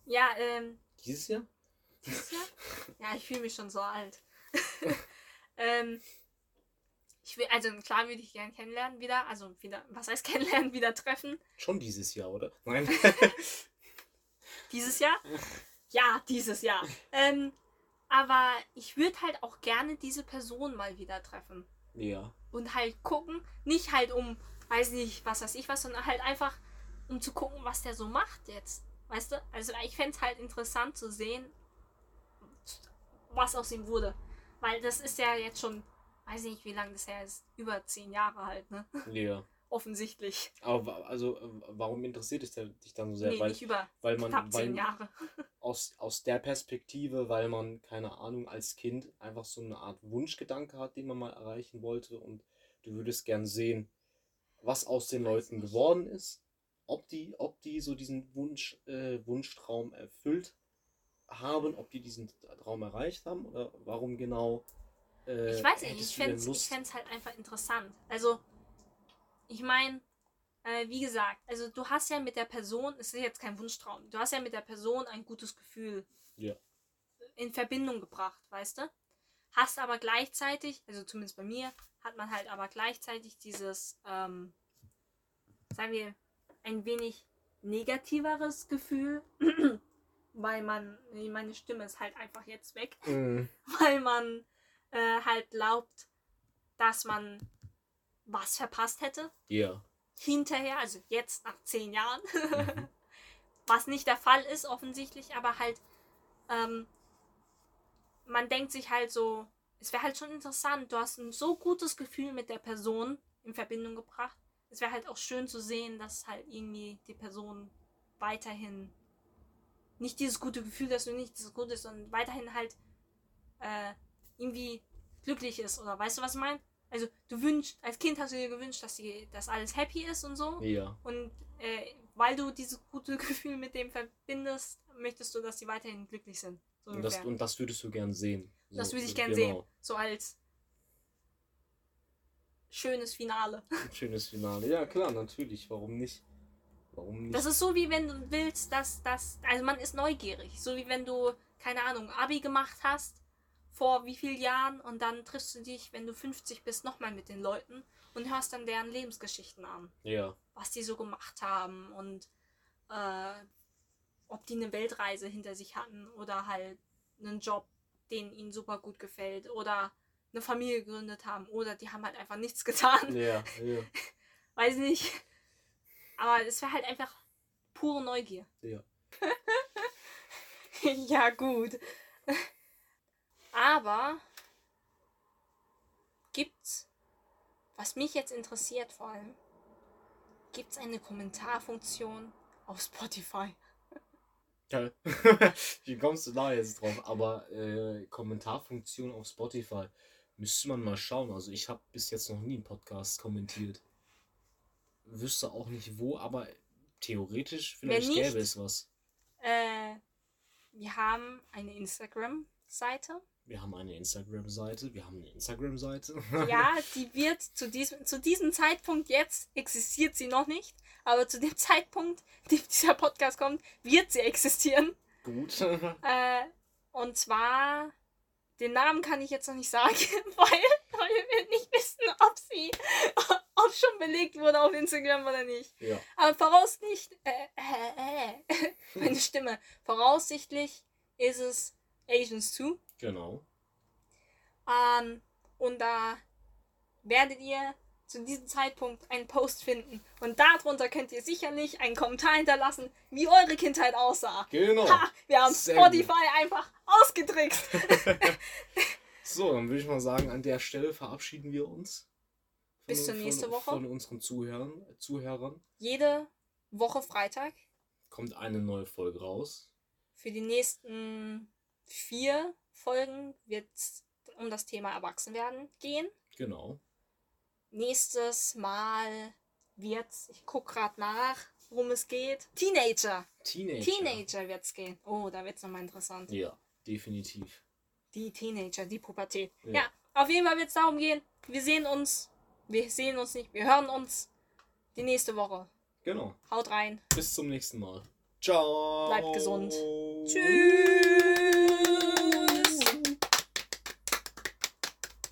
[SPEAKER 1] ja, ähm,
[SPEAKER 2] Dieses Jahr?
[SPEAKER 1] Dieses Jahr? Ja, ich fühle mich schon so alt. ähm, ich will, also klar würde ich gerne kennenlernen wieder. Also wieder, was heißt kennenlernen, wieder treffen.
[SPEAKER 2] Schon dieses Jahr, oder? Nein.
[SPEAKER 1] Dieses Jahr? Ja, dieses Jahr. Ähm, aber ich würde halt auch gerne diese Person mal wieder treffen.
[SPEAKER 2] ja.
[SPEAKER 1] Und halt gucken, nicht halt um, weiß nicht, was weiß ich was, sondern halt einfach, um zu gucken, was der so macht jetzt. Weißt du? Also ich fände es halt interessant zu sehen, was aus ihm wurde. Weil das ist ja jetzt schon, weiß nicht, wie lange das her ist, über zehn Jahre halt, ne?
[SPEAKER 2] Ja.
[SPEAKER 1] Offensichtlich.
[SPEAKER 2] Aber also, äh, warum interessiert es dich dann so sehr?
[SPEAKER 1] nee,
[SPEAKER 2] weil,
[SPEAKER 1] nicht über
[SPEAKER 2] weil man,
[SPEAKER 1] knapp zehn
[SPEAKER 2] weil
[SPEAKER 1] Jahre.
[SPEAKER 2] aus, aus der Perspektive, weil man, keine Ahnung, als Kind einfach so eine Art Wunschgedanke hat, den man mal erreichen wollte und du würdest gern sehen, was aus den Leuten geworden ist, ob die, ob die so diesen Wunsch, äh, Wunschtraum erfüllt haben, ob die diesen Traum erreicht haben oder warum genau. Äh,
[SPEAKER 1] Ich weiß nicht, ich fände es halt einfach interessant. Also, ich meine, äh, wie gesagt, also du hast ja mit der Person, es ist jetzt kein Wunschtraum, du hast ja mit der Person ein gutes Gefühl
[SPEAKER 2] Ja.
[SPEAKER 1] in Verbindung gebracht, weißt du? Hast aber gleichzeitig, also zumindest bei mir, hat man halt aber gleichzeitig dieses, ähm, sagen wir, ein wenig negativeres Gefühl, weil man, meine Stimme ist halt einfach jetzt weg
[SPEAKER 2] Mhm.
[SPEAKER 1] weil man äh, halt glaubt, dass man was verpasst hätte.
[SPEAKER 2] Ja.
[SPEAKER 1] Hinterher, also jetzt nach zehn Jahren.
[SPEAKER 2] Mhm.
[SPEAKER 1] was nicht der Fall ist, offensichtlich, aber halt, ähm, man denkt sich halt so, es wäre halt schon interessant, du hast ein so gutes Gefühl mit der Person in Verbindung gebracht. Es wäre halt auch schön zu sehen, dass halt irgendwie die Person weiterhin nicht dieses gute Gefühl, dass du nicht dieses Gute ist, sondern weiterhin halt äh, irgendwie glücklich ist. Oder weißt du, was ich meine? Also du wünschst, als Kind hast du dir gewünscht, dass, die, dass alles happy ist und so.
[SPEAKER 2] Ja.
[SPEAKER 1] Und äh, weil du dieses gute Gefühl mit dem verbindest, möchtest du, dass die weiterhin glücklich sind. So
[SPEAKER 2] Und das, und das würdest du gern sehen.
[SPEAKER 1] das
[SPEAKER 2] So,
[SPEAKER 1] würde ich gern
[SPEAKER 2] genau.
[SPEAKER 1] sehen. So als schönes Finale.
[SPEAKER 2] Ein schönes Finale. Ja, klar, natürlich. Warum nicht? Warum nicht?
[SPEAKER 1] Das ist so, wie wenn du willst, dass das. Also man ist neugierig. So wie wenn du, keine Ahnung, Abi gemacht hast vor wie vielen Jahren und dann triffst du dich, wenn du 50 bist, nochmal mit den Leuten und hörst dann deren Lebensgeschichten an.
[SPEAKER 2] ja.
[SPEAKER 1] was die so gemacht haben und äh, ob die eine Weltreise hinter sich hatten oder halt einen Job, den ihnen super gut gefällt oder eine Familie gegründet haben oder die haben halt einfach nichts getan.
[SPEAKER 2] Ja, ja.
[SPEAKER 1] Weiß nicht. Aber es wäre halt einfach pure Neugier.
[SPEAKER 2] Ja.
[SPEAKER 1] ja, gut. Aber gibt's, was mich jetzt interessiert vor allem, gibt's eine Kommentarfunktion auf Spotify?
[SPEAKER 2] Geil. Wie kommst du da jetzt drauf? Aber äh, Kommentarfunktion auf Spotify müsste man mal schauen. Also ich habe bis jetzt noch nie einen Podcast kommentiert. Wüsste auch nicht wo, aber theoretisch vielleicht
[SPEAKER 1] nicht-
[SPEAKER 2] gäbe es was.
[SPEAKER 1] Äh, wir haben eine Instagram-Seite.
[SPEAKER 2] Wir haben eine Instagram-Seite. Wir haben eine Instagram-Seite.
[SPEAKER 1] Ja, die wird zu diesem, zu diesem Zeitpunkt jetzt existiert sie noch nicht. Aber zu dem Zeitpunkt, dem dieser Podcast kommt, wird sie existieren.
[SPEAKER 2] Gut.
[SPEAKER 1] Äh, und zwar, den Namen kann ich jetzt noch nicht sagen, weil, weil wir nicht wissen, ob sie, ob schon belegt wurde auf Instagram oder nicht.
[SPEAKER 2] Ja.
[SPEAKER 1] Aber voraussichtlich, äh, äh, äh, meine Stimme, voraussichtlich ist es Asians 2.
[SPEAKER 2] Genau.
[SPEAKER 1] Ähm, und da werdet ihr zu diesem Zeitpunkt einen Post finden. Und darunter könnt ihr sicherlich einen Kommentar hinterlassen, wie eure Kindheit aussah.
[SPEAKER 2] Genau.
[SPEAKER 1] Ha, wir haben
[SPEAKER 2] Sehr
[SPEAKER 1] Spotify einfach ausgedrückt.
[SPEAKER 2] So, dann würde ich mal sagen, an der Stelle verabschieden wir uns.
[SPEAKER 1] Bis zur nächsten Woche.
[SPEAKER 2] Von unseren Zuhörern, Zuhörern
[SPEAKER 1] Jede Woche Freitag
[SPEAKER 2] kommt eine neue Folge raus.
[SPEAKER 1] für die nächsten vier Folgen wird es um das Thema Erwachsenwerden gehen.
[SPEAKER 2] Genau.
[SPEAKER 1] Nächstes Mal wird's, ich guck gerade nach, worum es geht. Teenager.
[SPEAKER 2] Teenager.
[SPEAKER 1] Teenager wird's gehen. Oh, da wird's nochmal interessant.
[SPEAKER 2] Ja, definitiv.
[SPEAKER 1] Die Teenager, die Pubertät.
[SPEAKER 2] Ja.
[SPEAKER 1] Ja. auf jeden Fall wird's darum gehen. Wir sehen uns. Wir sehen uns nicht. Wir hören uns die nächste Woche.
[SPEAKER 2] Genau.
[SPEAKER 1] Haut rein.
[SPEAKER 2] Bis zum nächsten Mal. Ciao.
[SPEAKER 1] Bleibt gesund. Tschüss.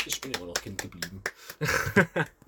[SPEAKER 2] Ich bin immer noch Kind geblieben.